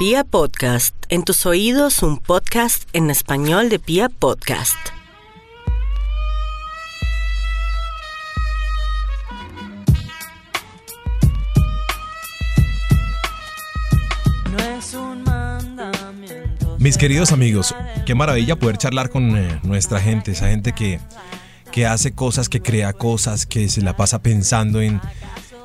Pia Podcast, en tus oídos un podcast en español de Pia Podcast. Mis queridos amigos, qué maravilla poder charlar con eh, nuestra gente, esa gente que, que hace cosas, que crea cosas, que se la pasa pensando en,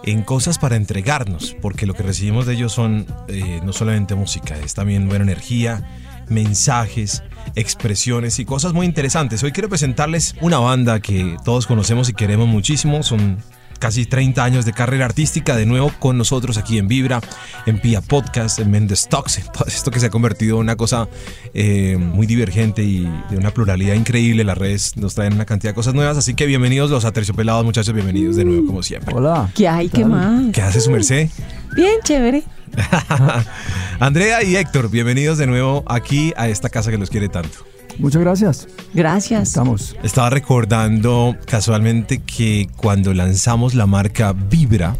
en cosas para entregarnos, porque lo que recibimos de ellos son eh, no solamente música, es también buena energía, mensajes, expresiones y cosas muy interesantes. Hoy quiero presentarles una banda que todos conocemos y queremos muchísimo, son casi 30 años de carrera artística, de nuevo con nosotros aquí en Vibra, en Pia Podcast, en Mendes Talks, en todo esto que se ha convertido en una cosa eh, muy divergente y de una pluralidad increíble. Las redes nos traen una cantidad de cosas nuevas, así que bienvenidos los aterciopelados, muchachos, bienvenidos de nuevo como siempre. Hola. ¿Qué hay? ¿Qué más? ¿Qué hace su merced? Bien, chévere. Andrea y Héctor, bienvenidos de nuevo aquí a esta casa que los quiere tanto. Muchas gracias. Gracias. Estamos. Estaba recordando casualmente que cuando lanzamos la marca Vibra,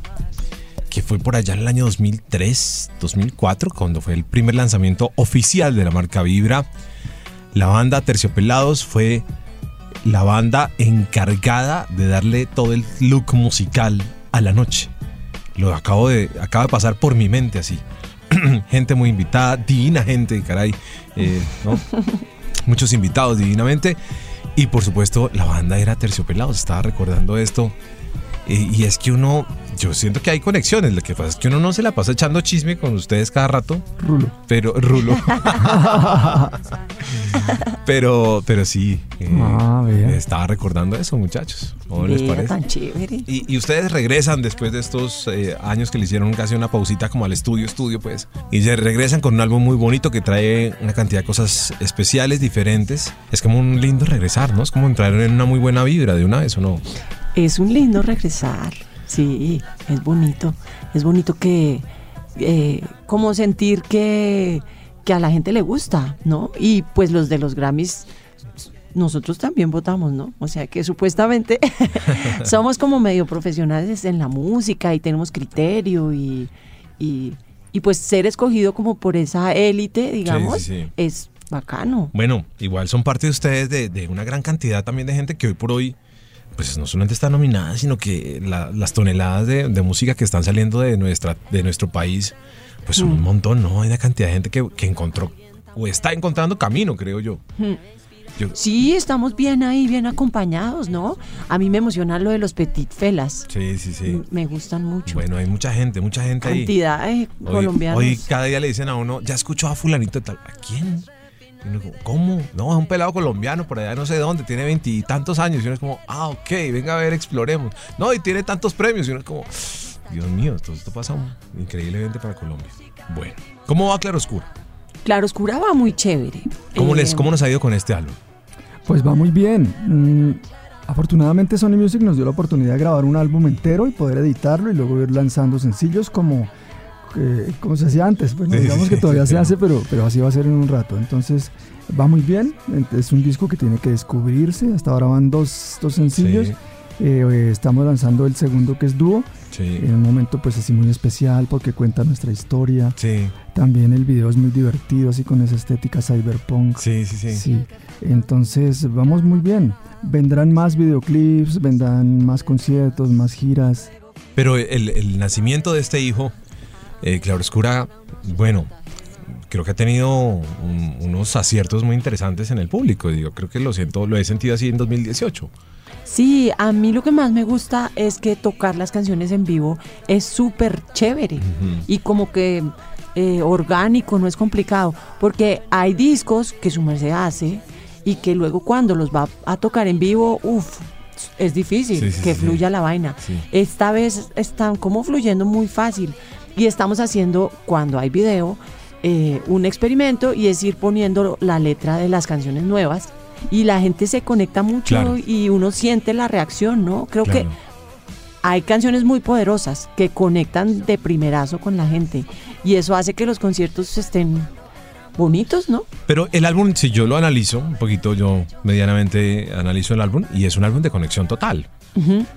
que fue por allá en el año 2003, 2004, cuando fue el primer lanzamiento oficial de la marca Vibra, la banda Terciopelados fue la banda encargada de darle todo el look musical a la noche. Lo acabo de, acaba de pasar por mi mente así. gente muy invitada, divina gente, caray. eh, ¿no? muchos invitados divinamente. Y por supuesto, la banda era Terciopelados. Estaba recordando esto. Eh, y es que uno, yo siento que hay conexiones. Lo que pasa es que uno no se la pasa echando chisme con ustedes cada rato. Rulo. Pero, Rulo. pero, pero sí. eh, Ah, estaba recordando eso, muchachos. ¿Cómo les parece? tan chévere. Y, y ustedes regresan después de estos eh, años que le hicieron casi una pausita como al estudio, estudio pues. Y se regresan con un álbum muy bonito que trae una cantidad de cosas especiales, diferentes. Es como un lindo regresar, ¿no? Es como entrar en una muy buena vibra de una vez, ¿o no? Es un lindo regresar. Sí, es bonito. Es bonito que. eh, como sentir que, que a la gente le gusta, ¿no? Y pues los de los Grammys. Nosotros también votamos, ¿no? O sea que supuestamente somos como medio profesionales en la música y tenemos criterio y, y, y pues ser escogido como por esa élite, digamos, sí, sí. es bacano. Bueno, igual son parte de ustedes de, de una gran cantidad también de gente que hoy por hoy, pues no solamente está nominada, sino que la- las toneladas de, de música que están saliendo de, nuestra, de nuestro país, pues son un montón, ¿no? Hay una cantidad de gente que, que encontró o está encontrando camino, creo yo. Yo- Sí, estamos bien ahí, bien acompañados, ¿no? A mí me emociona lo de los petit felas. Sí, sí, sí. Me gustan mucho. Bueno, hay mucha gente, mucha gente ahí. Cantidad de Hoy, colombianos. hoy cada día le dicen a uno, ya escuchó a fulanito tal. ¿A quién? Y uno como, ¿Cómo? No, es un pelado colombiano por allá no sé dónde, tiene veintitantos años. Y uno es como, ah, ok, venga a ver, exploremos. No, y tiene tantos premios. Y uno es como, Dios mío, todo esto pasa increíblemente para Colombia. Bueno, ¿cómo va Claroscura? Claroscura va muy chévere. ¿Cómo, Eh, les, ¿Cómo nos ha ido con este álbum? Pues va muy bien. Mm, afortunadamente Sony Music nos dio la oportunidad de grabar un álbum entero y poder editarlo y luego ir lanzando sencillos como, eh, como se hacía antes. Bueno, Sí, digamos que todavía se hace, pero, pero así va a ser en un rato. Entonces va muy bien. Es un disco que tiene que descubrirse. Hasta ahora van dos, dos sencillos. Sí, Eh, eh, estamos lanzando el segundo que es dúo. sí, En un momento pues así muy especial porque cuenta nuestra historia. sí, También el video es muy divertido, así con esa estética cyberpunk. sí, sí, sí. Sí, entonces vamos muy bien. Vendrán más videoclips, vendrán más conciertos, más giras. Pero el, el nacimiento de este hijo, eh, Claroscura, bueno, creo que ha tenido un- unos aciertos muy interesantes en el público. Digo, creo que lo siento, lo he sentido así en 2018. Sí, a mí lo que más me gusta es que tocar las canciones en vivo es súper chévere y como que eh, orgánico, no es complicado, porque hay discos que su merced hace y que luego cuando los va a tocar en vivo, uff, es difícil Sí, sí, que sí, fluya la vaina. Esta vez están como fluyendo muy fácil y estamos haciendo, cuando hay video, eh, un experimento y es ir poniendo la letra de las canciones nuevas y la gente se conecta mucho Claro. y uno siente la reacción, ¿no? Creo Claro. que hay canciones muy poderosas que conectan de primerazo con la gente y eso hace que los conciertos estén bonitos, ¿no? Pero el álbum, si yo lo analizo un poquito, yo medianamente analizo el álbum y es un álbum de conexión total.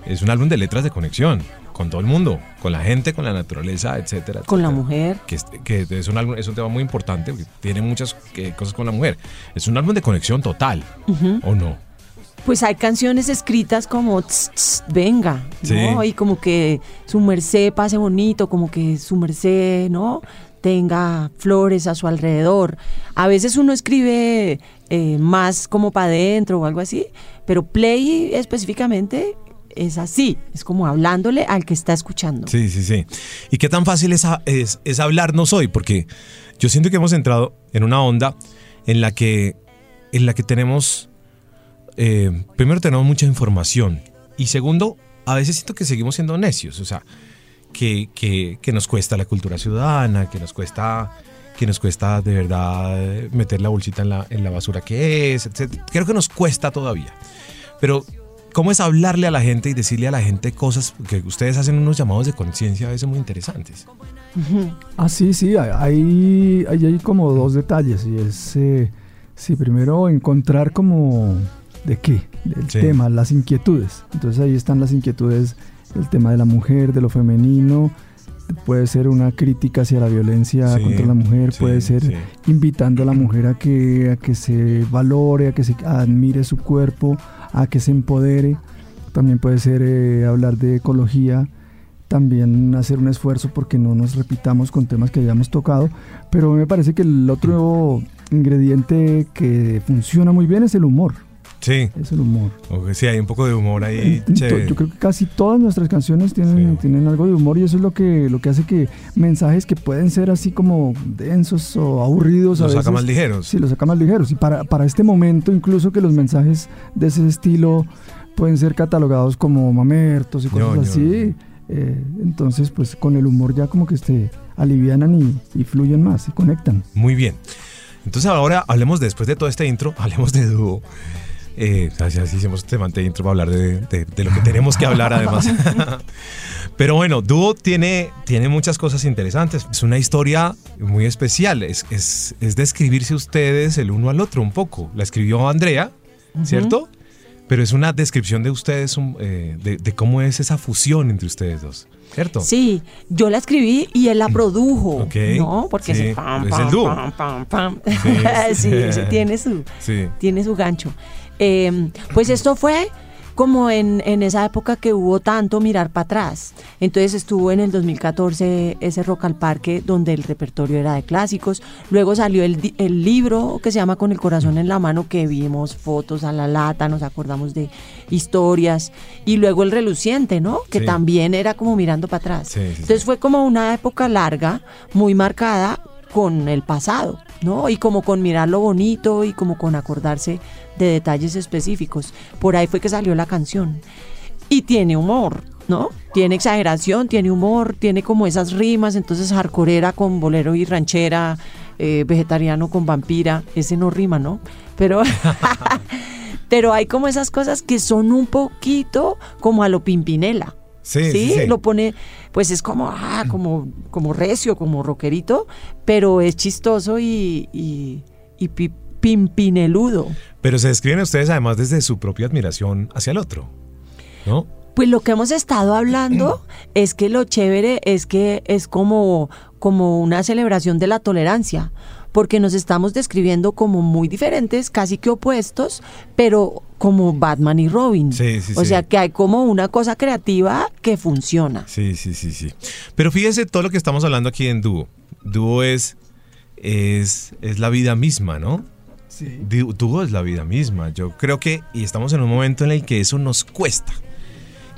Es un álbum de letras de conexión. Con todo el mundo, con la gente, con la naturaleza, etcétera. Con la mujer. Que, es- que es, un es un tema muy importante, porque tiene muchas eh, cosas con la mujer. Es un álbum de conexión total, ¿o no? Pues hay canciones escritas como tss, tss, venga. Y como que su merced pase bonito, como que su merced, ¿no? Tenga flores a su alrededor. A veces uno escribe eh, más como para adentro o algo así, pero play específicamente es así, es como hablándole al que está escuchando. Sí, sí, sí. ¿Y qué tan fácil es, es, es hablarnos hoy? Porque yo siento que hemos entrado en una onda en la que, en la que tenemos, eh, primero tenemos mucha información y segundo, a veces siento que seguimos siendo necios, o sea, que, que, que nos cuesta la cultura ciudadana, que nos cuesta que nos cuesta de verdad meter la bolsita en la, en la basura que es, etc. Creo que nos cuesta todavía. Pero, ¿cómo es hablarle a la gente y decirle a la gente cosas? Que ustedes hacen unos llamados de conciencia a veces muy interesantes. Ah, sí, sí, hay, hay, hay como dos detalles y es, eh, sí, primero encontrar como de qué, Sí. tema, las inquietudes. Entonces ahí están las inquietudes, el tema de la mujer, de lo femenino, puede ser una crítica hacia la violencia Sí, contra la mujer, sí, puede ser sí. invitando a la mujer a que, a que se valore, a que se admire su cuerpo, a que se empodere. También puede ser eh, hablar de ecología, también hacer un esfuerzo porque no nos repitamos con temas que hayamos tocado. Pero me parece que el otro ingrediente que funciona muy bien es el humor. Sí, Es el humor. o que sí, hay un poco de humor ahí. Chévere. Yo creo que casi todas nuestras canciones tienen, Sí. tienen algo de humor y eso es lo que, lo que hace que mensajes que pueden ser así como densos o aburridos a Los veces, saca más ligeros. Sí, los saca más ligeros. Y para, para este momento, incluso que los mensajes de ese estilo pueden ser catalogados como mamertos y cosas así. eh, entonces, pues con el humor ya como que se alivianan y, y fluyen más y conectan. Muy bien. Entonces ahora hablemos, después de todo este intro, hablemos de dúo. Eh, así, así hicimos este mante intro para hablar de, de- de lo que tenemos que hablar además. Pero bueno, dúo tiene, tiene muchas cosas interesantes. Es una historia muy especial. Es, es, es describirse ustedes el uno al otro un poco. La escribió Andrea, ¿cierto? Pero es una descripción de ustedes, eh, de, de cómo es esa fusión entre ustedes dos, ¿cierto? Sí, yo la escribí y él la produjo, Ok, ¿no? Porque sí, pam, es pam, el dúo. pam, pam, pam. Sí. sí, sí, tiene su, Sí. tiene su gancho. Eh, pues esto fue como en, en esa época que hubo tanto mirar para atrás. Entonces estuvo en el 2014 ese Rock al Parque donde el repertorio era de clásicos. Luego salió el, el libro que se llama Con el corazón en la mano que vimos fotos a la lata, nos acordamos de historias. Y luego el reluciente, ¿no? Que Sí. también era como mirando para atrás. Sí, sí, sí. Entonces fue como una época larga, muy marcada con el pasado, ¿no? Y como con mirar lo bonito y como con acordarse de detalles específicos. Por ahí fue que salió la canción. Y tiene humor, ¿no? Tiene exageración, tiene humor, tiene como esas rimas, entonces hardcoreera con bolero y ranchera, eh, vegetariano con vampira, ese no rima, ¿no? Pero, pero hay como esas cosas que son un poquito como a lo pimpinela. Sí, sí, sí. lo pone, pues es como, ah, como, como recio, como rockerito, pero es chistoso y, y, y pi- pimpineludo. Pero se describen ustedes además desde su propia admiración hacia el otro, ¿no? Pues lo que hemos estado hablando es que lo chévere es que es como, como una celebración de la tolerancia, porque nos estamos describiendo como muy diferentes, casi que opuestos, pero como Batman y Robin. Sí, sí, o sí. sea que hay como una cosa creativa que funciona. Sí, sí, sí, sí. Pero fíjese todo lo que estamos hablando aquí en dúo. Dúo es, es, es la vida misma, ¿no? Sí. Dú- Dúo es la vida misma. Yo creo que, y estamos en un momento en el que eso nos cuesta.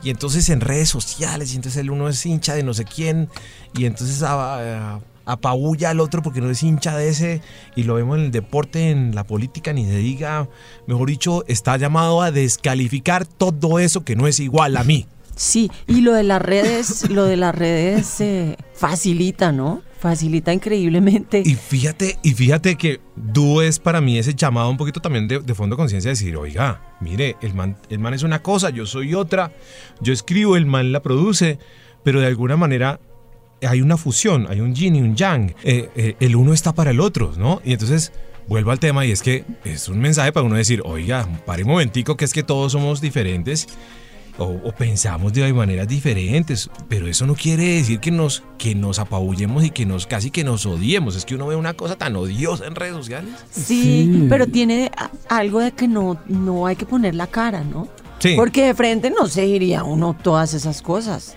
Y entonces en redes sociales, y entonces el uno es hincha de no sé quién, y entonces a- a- apabulla al otro porque no es hincha de ese, y lo vemos en el deporte, en la política, ni se diga, mejor dicho, está llamado a descalificar todo eso que no es igual a mí. Sí, y lo de las redes, lo de las redes eh, facilita, ¿no? Facilita increíblemente. Y fíjate, y fíjate que dúo es para mí ese llamado un poquito también de, de fondo de conciencia de decir, oiga, mire, el man, el man es una cosa, yo soy otra, yo escribo, el man la produce, pero de alguna manera hay una fusión, hay un yin y un yang, Eh, eh, el uno está para el otro, ¿no? Y entonces vuelvo al tema y es que es un mensaje para uno decir, oiga, pare un momentico, que es que todos somos diferentes o, o pensamos de maneras diferentes, pero eso no quiere decir que nos, que nos apabullemos y que nos casi que nos odiemos. Es que uno ve una cosa tan odiosa en redes sociales. Sí, Sí. pero tiene a- algo de que no, no hay que poner la cara, ¿no? Sí. Porque de frente no se diría uno todas esas cosas.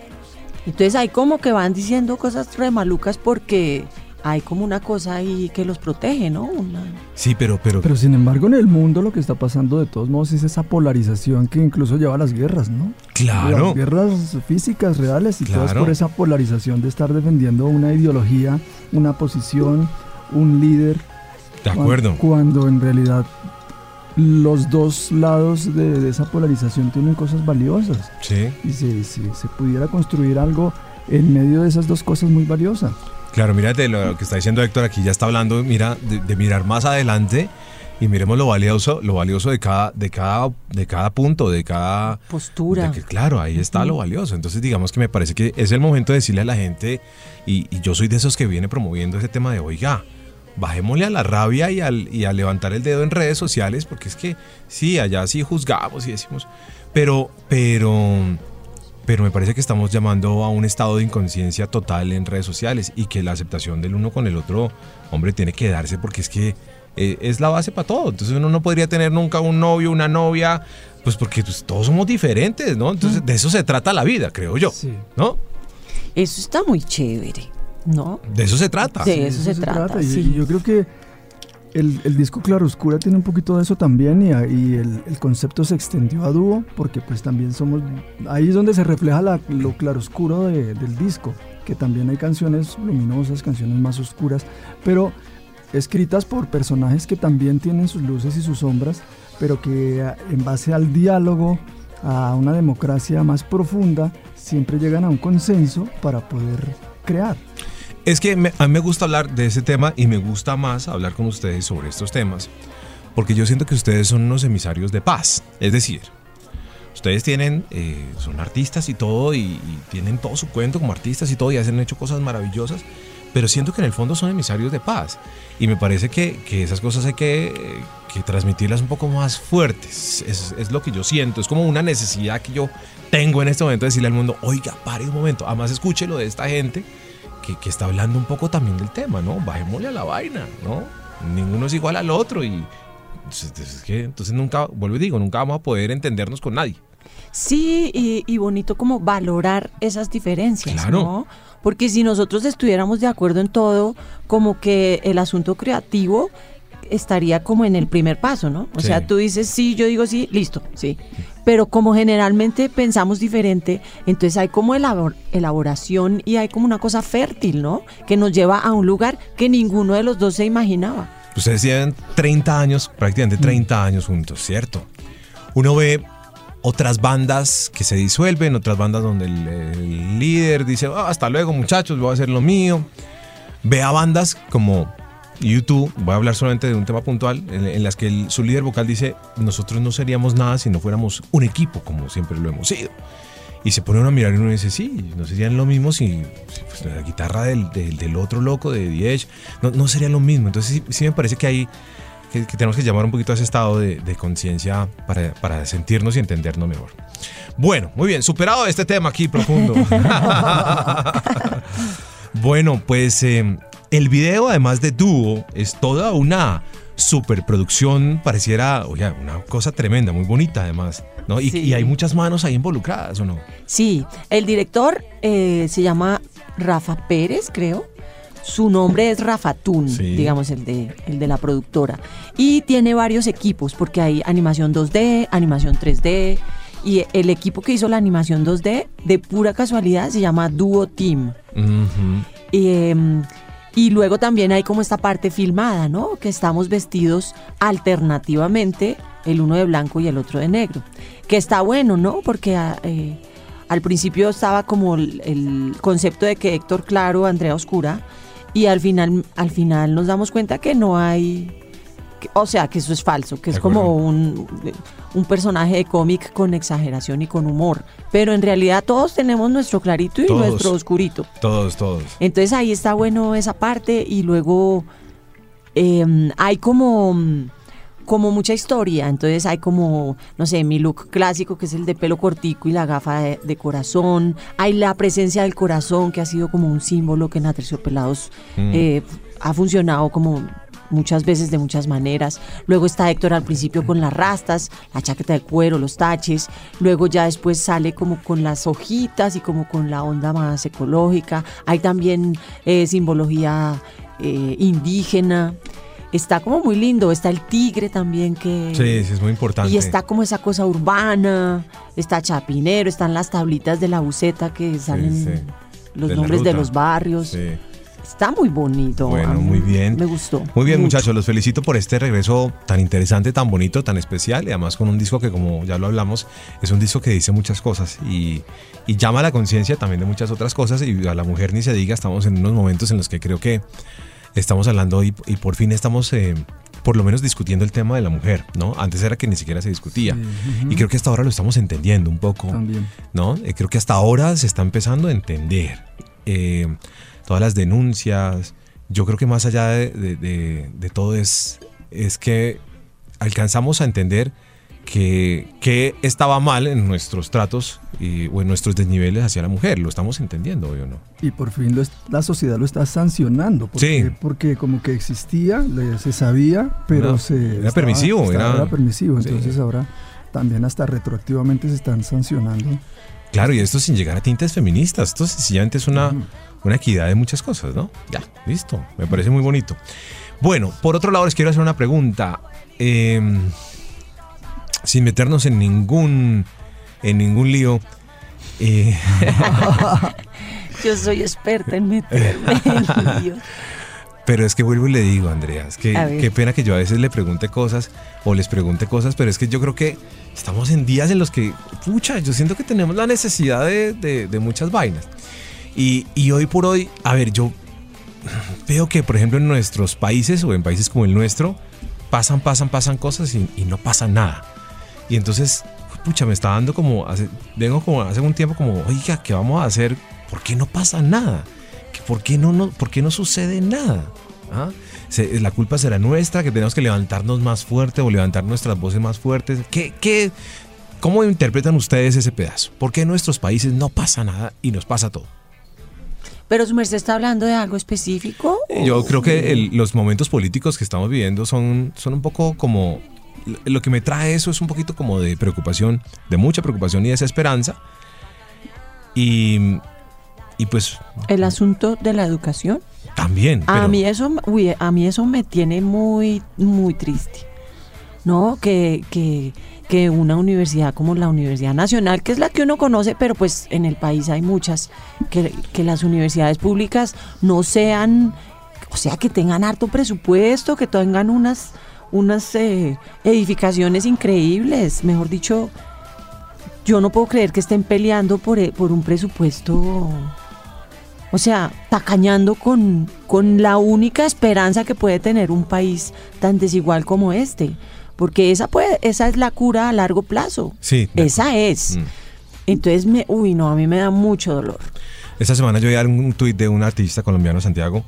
Entonces hay como que van diciendo cosas re malucas porque hay como una cosa ahí que los protege, ¿no? Una- Sí, pero, pero, Pero sin embargo en el mundo lo que está pasando de todos modos es esa polarización que incluso lleva a las guerras, ¿no? claro. Las guerras físicas, reales y todas Claro. por esa polarización de estar defendiendo una ideología, una posición, un líder. De acuerdo. Cuando, cuando en realidad los dos lados de, de esa polarización tienen cosas valiosas Sí. y se, se- se pudiera construir algo en medio de esas dos cosas muy valiosas. Claro, mírate lo que está diciendo Héctor aquí, ya está hablando, mira, de, de mirar más adelante y miremos lo valioso, lo valioso de cada, de cada, de cada punto, de cada postura. de que, claro, ahí está lo valioso. Entonces, digamos que me parece que es el momento de decirle a la gente, y, y yo soy de esos que viene promoviendo ese tema de, oiga, bajémosle a la rabia y, al, y a levantar el dedo en redes sociales, porque es que sí, allá sí juzgamos y decimos, pero, pero, pero me parece que estamos llamando a un estado de inconsciencia total en redes sociales y que la aceptación del uno con el otro, hombre, tiene que darse porque es que eh, es la base para todo. Entonces uno no podría tener nunca un novio, una novia, pues porque pues, todos somos diferentes, ¿no? Entonces de eso se trata la vida, creo yo, Sí. ¿no? Eso está muy chévere, ¿no? De eso se trata. Sí. De eso se trata, Y- sí. Y yo creo que el, el disco Claroscura tiene un poquito de eso también y, el, el concepto se extendió a dúo porque pues también somos... Ahí es donde se refleja la- lo claroscuro de- del disco, que también hay canciones luminosas, canciones más oscuras, pero escritas por personajes que también tienen sus luces y sus sombras, pero que en base al diálogo, a una democracia más profunda, siempre llegan a un consenso para poder crear. Es que me- a mí me gusta hablar de ese tema y me gusta más hablar con ustedes sobre estos temas, porque yo siento que ustedes son unos emisarios de paz. Es decir, ustedes tienen, eh, son artistas y todo, y, tienen todo su cuento como artistas y todo, y hacen hecho cosas maravillosas, pero siento que en el fondo son emisarios de paz. Y me parece que, que esas cosas hay que, eh, que transmitirlas un poco más fuertes. Es, es lo que yo siento, es como una necesidad que yo tengo en este momento de decirle al mundo, oiga, pare un momento, además escúchelo de esta gente que, que está hablando un poco también del tema, ¿no? Bajémosle a la vaina, ¿no? Ninguno es igual al otro y entonces, es que, entonces nunca, vuelvo y digo, nunca vamos a poder entendernos con nadie. Sí, y, y bonito como valorar esas diferencias, Claro. ¿no? Porque si nosotros estuviéramos de acuerdo en todo, como que el asunto creativo estaría como en el primer paso, ¿no? O Sí. sea, tú dices sí, yo digo sí, listo, sí. Pero como generalmente pensamos diferente, entonces hay como elabor- elaboración y hay como una cosa fértil, ¿no? Que nos lleva a un lugar que ninguno de los dos se imaginaba. Ustedes llevan 30 años, prácticamente 30 años juntos, ¿cierto? Uno ve otras bandas que se disuelven, otras bandas donde el, el líder dice, "Ah, hasta luego muchachos, voy a hacer lo mío. Ve a bandas como YouTube, voy a hablar solamente de un tema puntual, en, en las que el- su líder vocal dice, nosotros no seríamos nada si no fuéramos un equipo, como siempre lo hemos sido. Y se pone uno a mirar y uno dice, sí, no serían lo mismo si, si, pues, la guitarra del, del, del otro loco, de Diez, no, no sería lo mismo. Entonces sí, sí me parece que hay que, que tenemos que llamar un poquito a ese estado de, de conciencia para, para sentirnos y entendernos mejor. Bueno, muy bien, superado este tema aquí profundo. bueno, pues eh, el video, además de dúo, es toda una superproducción, pareciera, oye, una cosa tremenda, muy bonita además, ¿no? Y, Sí. y hay muchas manos ahí involucradas, ¿o no? Sí, el director eh, se llama Rafa Pérez, creo. Su nombre es Rafa Tun, Sí. digamos, el de, el de la productora. Y tiene varios equipos, porque hay animación 2D, animación 3D. Y el equipo que hizo la animación 2D, de pura casualidad, se llama Duo Team. Y, em, y luego también hay como esta parte filmada, ¿no? Que estamos vestidos alternativamente, el uno de blanco y el otro de negro. Que está bueno, ¿no? Porque ah, eh, al principio estaba como el, el concepto de que Héctor Claro, Andrea Oscura, y al final, al final nos damos cuenta que no hay... o sea, que eso es falso, que es como un, un personaje de cómic con exageración y con humor. Pero en realidad todos tenemos nuestro clarito y Todos. nuestro oscurito. Todos, todos. Entonces ahí está bueno esa parte y luego eh, hay como, como mucha historia. Entonces hay como, no sé, mi look clásico que es el de pelo cortico y la gafa de, de corazón. Hay la presencia del corazón que ha sido como un símbolo que en Aterciopelados Mm. eh, ha funcionado como muchas veces de muchas maneras. Luego está Héctor al principio con las rastas, la chaqueta de cuero, los taches. Luego ya después sale como con las hojitas y como con la onda más ecológica. Hay también eh, simbología eh, indígena. Está como muy lindo. Está el tigre también que... Sí, sí, es muy importante. Y está como esa cosa urbana, está Chapinero, están las tablitas de la buceta que salen sí. los De nombres de los barrios. Sí. Está muy bonito. Bueno, muy bien. Me gustó. Muy bien, mucho. muchachos, los felicito por este regreso tan interesante, tan bonito, tan especial y además con un disco que, como ya lo hablamos, es un disco que dice muchas cosas y, y llama a la conciencia también de muchas otras cosas y a la mujer ni se diga, estamos en unos momentos en los que creo que estamos hablando y, y por fin estamos... eh, por lo menos discutiendo el tema de la mujer, ¿no? Antes era que ni siquiera se discutía. Y creo que hasta ahora lo estamos entendiendo un poco. También. ¿no? Eh, creo que hasta ahora se está empezando a entender eh, todas las denuncias. Yo creo que más allá de, de- de- de todo es, es que alcanzamos a entender que, que estaba mal en nuestros tratos y, o en nuestros desniveles hacia la mujer. Lo estamos entendiendo, ¿o no? Y por fin lo la sociedad lo está sancionando. Porque, Sí. porque como que existía, le- se sabía, pero Era- se... era permisivo, estaba- era- permisivo. sí. Entonces ahora también hasta retroactivamente se están sancionando. Claro, y esto sin llegar a tintes feministas. Esto sencillamente es una, una equidad de muchas cosas, ¿no? Ya, listo. Me parece muy bonito. Bueno, por otro lado, les quiero hacer una pregunta. Eh, sin meternos en ningún, en ningún lío. eh, Yo soy experta en meterme en líos. pero es que vuelvo y le digo, Andrea, es que qué pena que yo a veces le pregunte cosas o les pregunte cosas, pero es que yo creo que estamos en días en los que, pucha, yo siento que tenemos la necesidad de, de- de muchas vainas. Y, y hoy por hoy, a ver, yo veo que, por ejemplo, en nuestros países o en países como el nuestro, pasan, pasan, pasan cosas y, no pasa nada. Y entonces, pucha, me está dando como, vengo como hace un tiempo como, oiga, ¿qué vamos a hacer? ¿Por qué no pasa nada? ¿Que ¿Por qué no, no, por qué no sucede nada? ¿Ah? La culpa será nuestra, que tenemos que levantarnos más fuerte o levantar nuestras voces más fuertes. ¿Qué, qué, ¿Cómo interpretan ustedes ese pedazo? ¿Por qué en nuestros países no pasa nada y nos pasa todo? Pero su merced está hablando de algo específico. Yo creo que el- los momentos políticos que estamos viviendo son, son un poco como... Lo que me trae eso es un poquito como de preocupación, de mucha preocupación y desesperanza. Y, y pues El asunto de la educación. también. A mí eso, uy, a mí eso me tiene muy, muy triste. ¿No? Que, que, que una universidad como la Universidad Nacional, que es la que uno conoce, pero pues en el país hay muchas, que, que las universidades públicas no sean, o sea, que tengan harto presupuesto, que tengan unas, unas eh, edificaciones increíbles. Mejor dicho, yo no puedo creer que estén peleando por, eh, por un presupuesto o sea, tacañando con, con la única esperanza que puede tener un país tan desigual como este. Porque esa, puede, esa es la cura a largo plazo. Sí. Esa es. Mm. Entonces, me, uy, no, a mí me da mucho dolor. Esta semana yo vi un tuit de un artista colombiano, Santiago,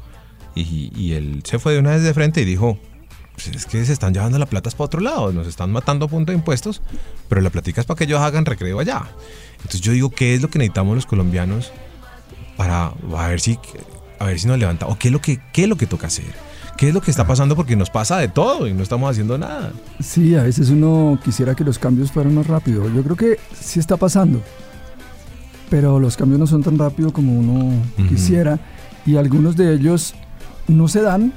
y, y él se fue de una vez de frente y dijo, "Pues es que se están llevando la plata para otro lado, nos están matando a punto de impuestos, pero la platica es para que ellos hagan recreo allá. Entonces yo digo, ¿qué es lo que necesitamos los colombianos para a ver si, a ver si nos levanta? ¿O qué es, lo que, qué es lo que toca hacer? ¿Qué es lo que está pasando? Porque nos pasa de todo y no estamos haciendo nada. Sí, a veces uno quisiera que los cambios fueran más rápido. Yo creo que sí está pasando, pero los cambios no son tan rápido como uno quisiera y algunos de ellos no se dan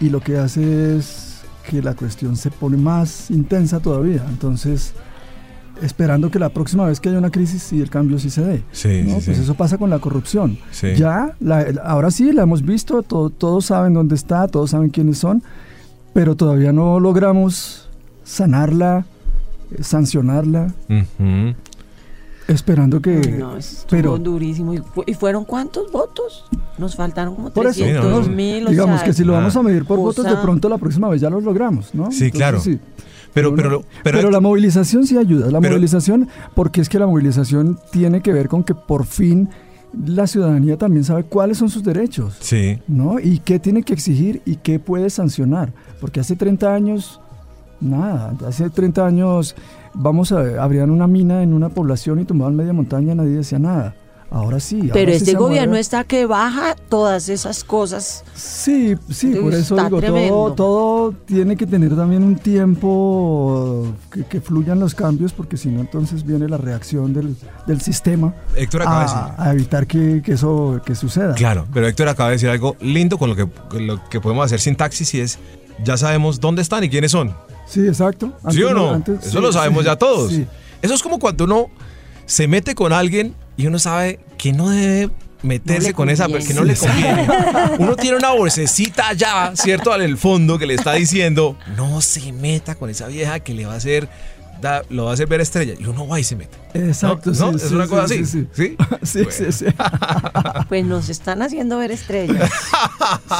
y lo que hace es que la cuestión se pone más intensa todavía. Entonces, esperando que la próxima vez que haya una crisis sí el cambio sí se dé. Sí, ¿no? sí, Pues sí. eso pasa con la corrupción. Sí. Ya, la- ahora sí, la hemos visto, to- todos saben dónde está, todos saben quiénes son, pero todavía no logramos sanarla, eh, sancionarla, esperando que... No, estuvo pero- durísimo. ¿Y, fu- y fueron cuántos votos? Nos faltaron como Por eso, 300 Sí, no, no. mil. o digamos sea, que si lo ah, vamos a medir por cosa- votos, de pronto la próxima vez ya los logramos, ¿no? Sí, claro. Pero, no- pero, pero, Pero la movilización sí ayuda, la Pero- movilización, porque es que la movilización tiene que ver con que por fin la ciudadanía también sabe cuáles son sus derechos. Sí. ¿no? Y qué tiene que exigir y qué puede sancionar. Porque hace 30 años Nada, hace 30 años vamos a abrían una mina en una población y tomaban media montaña, nadie decía nada. Ahora sí. Pero sí este gobierno mueve. está que baja todas esas cosas. Sí, sí, por eso digo, todo, todo tiene que tener también un tiempo que, que fluyan los cambios, porque si no, entonces viene la reacción del, del sistema Héctor acaba de decir. a, a evitar que, que eso que suceda. Claro, pero Héctor acaba de decir algo lindo con lo que, con lo que podemos hacer sin taxis y es, ya sabemos dónde están y quiénes son. Sí, exacto. ¿Sí o no? antes- Eso sí, lo sabemos sí, ya todos. sí. Eso es como cuando uno se mete con alguien y uno sabe que no debe meterse No con esa conviene. que no le conviene. Uno tiene una bolsecita allá, ¿cierto? Al el fondo que le está diciendo, no se meta con esa vieja que le va a hacer, da- lo va a hacer ver estrella. Y uno va y se mete. Exacto, ¿No? sí. Es sí, una sí, cosa sí, así. Sí, ¿Sí? sí, Bueno. sí, sí. Pues nos están haciendo ver estrellas.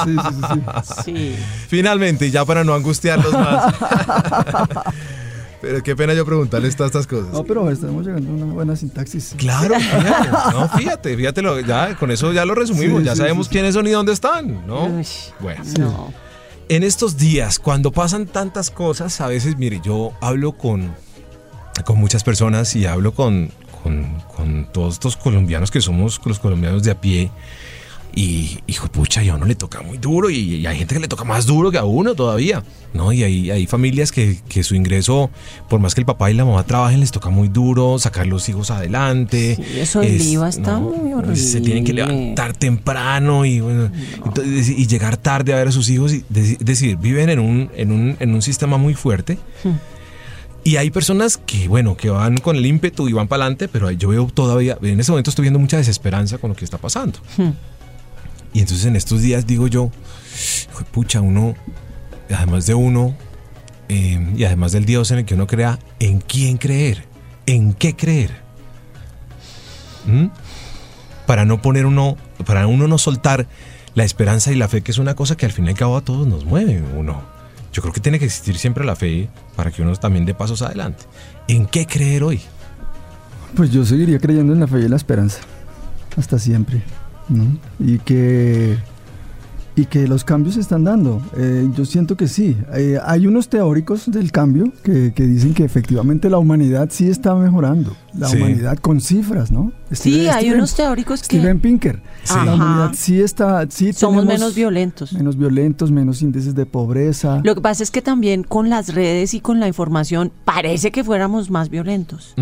Sí, sí, sí, sí. Sí. Finalmente, ya para no angustiarlos más. Pero qué pena yo preguntarles todas estas cosas. No, pero estamos llegando a una buena sintaxis. Claro, fíjate, no, fíjate, fíjate, lo- ya con eso ya lo resumimos, Sí, ya sí, sabemos sí, sí. quiénes son y dónde están, ¿no? Uy, Bueno, No. en estos días, cuando pasan tantas cosas, a veces, mire, yo hablo con, con muchas personas y hablo con, con, con todos estos colombianos que somos los colombianos de a pie. Y, hijo, pucha, y a uno le toca muy duro y, y hay gente que le toca más duro que a uno todavía, ¿no? Y hay, hay familias que, que su ingreso, por más que el papá y la mamá trabajen, les toca muy duro sacar los hijos adelante. Sí, eso del IVA está muy Se tienen que horrible. levantar temprano y, bueno, entonces, y llegar tarde a ver a sus hijos. Y es decir, viven en un, en un, en un sistema muy fuerte. Y hay personas que, bueno, que van con el ímpetu y van para adelante, pero yo veo todavía, en este momento estoy viendo mucha desesperanza con lo que está pasando. Hmm. Y entonces en estos días digo yo, "Hijo de pucha, uno, además de uno, eh, y además del Dios en el que uno crea, ¿en quién creer? ¿En qué creer? ¿Mm? Para no poner uno, para uno no soltar la esperanza y la fe, que es una cosa que al fin y al cabo a todos nos mueve, uno. Yo creo que tiene que existir siempre la fe para que uno también dé pasos adelante. ¿En qué creer hoy? Pues yo seguiría creyendo en la fe y la esperanza. Hasta siempre. ¿No? Y que. Y que los cambios se están dando. Eh, yo siento que sí. Eh, hay unos teóricos del cambio que, que dicen que efectivamente la humanidad sí está mejorando. La Sí. humanidad con cifras, ¿no? Sí, Steven- hay Steven- unos teóricos que Steven Pinker. Sí. La humanidad sí está. Sí somos menos violentos. Menos violentos, menos índices de pobreza. Lo que pasa es que también con las redes y con la información parece que fuéramos más violentos.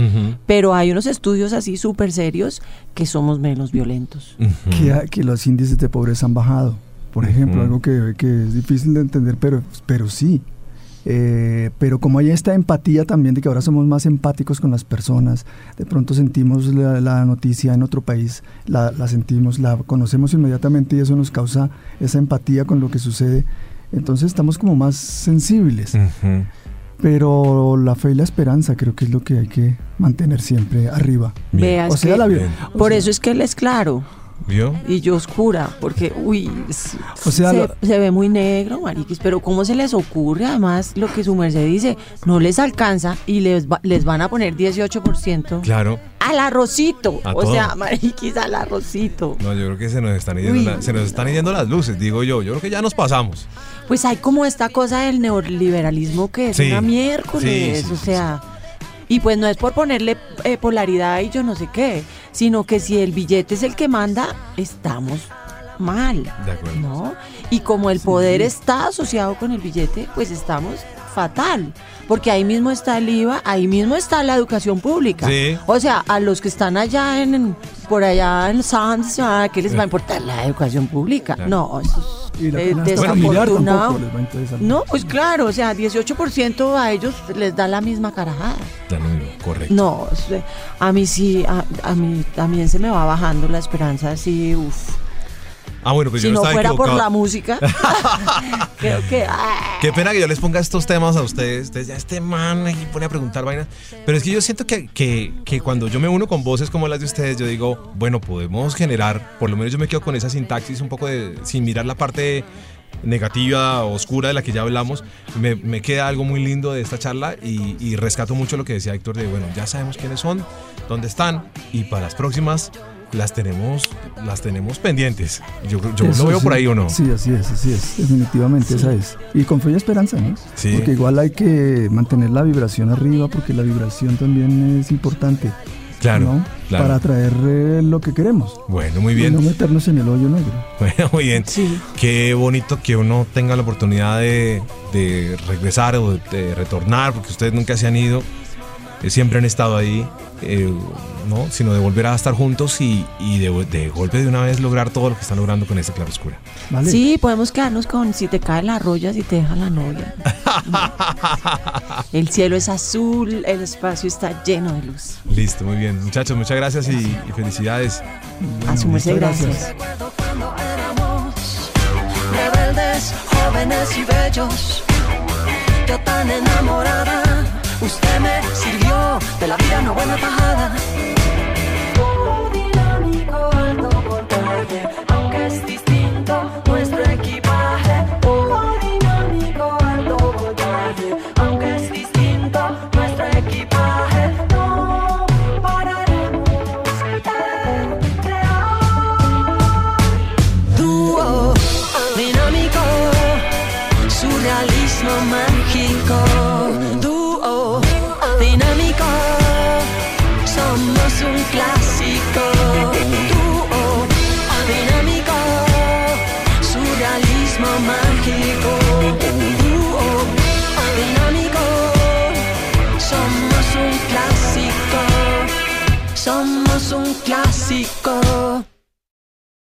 Pero hay unos estudios así súper serios que somos menos violentos. que, que los índices de pobreza han bajado, por ejemplo, algo que, que es difícil de entender, pero, pero sí. Eh, pero como hay esta empatía también de que ahora somos más empáticos con las personas, de pronto sentimos la, la noticia en otro país, la, la sentimos, la conocemos inmediatamente y eso nos causa esa empatía con lo que sucede. Entonces estamos como más sensibles. Ujú. Pero la fe y la esperanza creo que es lo que hay que mantener siempre arriba. Bien. Vea, O sea, la o por sea, eso es que él es claro ¿Vio? y yo oscura, porque, uy, O sea, se, lo- se ve muy negro, mariquis, pero ¿cómo se les ocurre? Además, lo que su merced dice, no les alcanza y les, va- les van a poner 18% Claro. al arrocito. A o todo. sea, mariquis, al arrocito. No, yo creo que se nos están yendo, Uy. la- se nos están yendo las luces, digo yo. Yo creo que ya nos pasamos. Pues hay como esta cosa del neoliberalismo que es Sí. una miércoles, Sí, sí, o sea, y pues no es por ponerle eh, polaridad y yo no sé qué, sino que si el billete es el que manda, estamos mal, De acuerdo. ¿no? Y como el poder está asociado con el billete, pues estamos fatal, porque ahí mismo está el IVA, ahí mismo está la educación pública. Sí. O sea, a los que están allá en, en- por allá en Sands, ¿a ¿qué les va a importar la educación pública? Claro. No, eso es eh, desafortunado. No, pues claro, o sea, 18% a ellos les da la misma carajada. Correcto. No, eh, a mí sí, a, a mí también se me va bajando la esperanza, así, uff. Ah, bueno, pues si yo no estaba fuera por la música, creo que... ah, Qué pena que yo les ponga estos temas a ustedes. Ustedes ya este man aquí pone a preguntar vainas. Pero es que yo siento que, que, que cuando yo me uno con voces como las de ustedes, yo digo, bueno, podemos generar, por lo menos yo me quedo con esa sintaxis un poco de, sin mirar la parte negativa, oscura de la que ya hablamos, me, me queda algo muy lindo de esta charla y, y rescato mucho lo que decía Héctor de, bueno, ya sabemos quiénes son, dónde están y para las próximas las tenemos, las tenemos pendientes. Yo, yo Eso lo veo sí. por ahí o no. Sí, así es, así es. Definitivamente esa es. Y con fe y esperanza, ¿no? Sí. Porque igual hay que mantener la vibración arriba porque la vibración también es importante. Claro, ¿no? claro. Para atraer eh, lo que queremos. Bueno, muy Y bien. no meternos en el hoyo negro. Bueno, muy bien. Sí. Qué bonito que uno tenga la oportunidad de, de regresar o de, de retornar, porque ustedes nunca se han ido, eh, siempre han estado ahí, eh, ¿no? Sino de volver a estar juntos y, y de, de golpe de una vez lograr todo lo que están logrando con esta claroscura. ¿Vale? Sí, podemos quedarnos con si te cae la roya, si te deja la novia. El cielo es azul, el espacio está lleno de luz. Listo, muy bien. Muchachos, muchas gracias y, y felicidades. A su merced, gracias. gracias. Recuerdo cuando éramos rebeldes, jóvenes y bellos. Yo tan enamorada, usted me sirvió de la vida una buena tajada.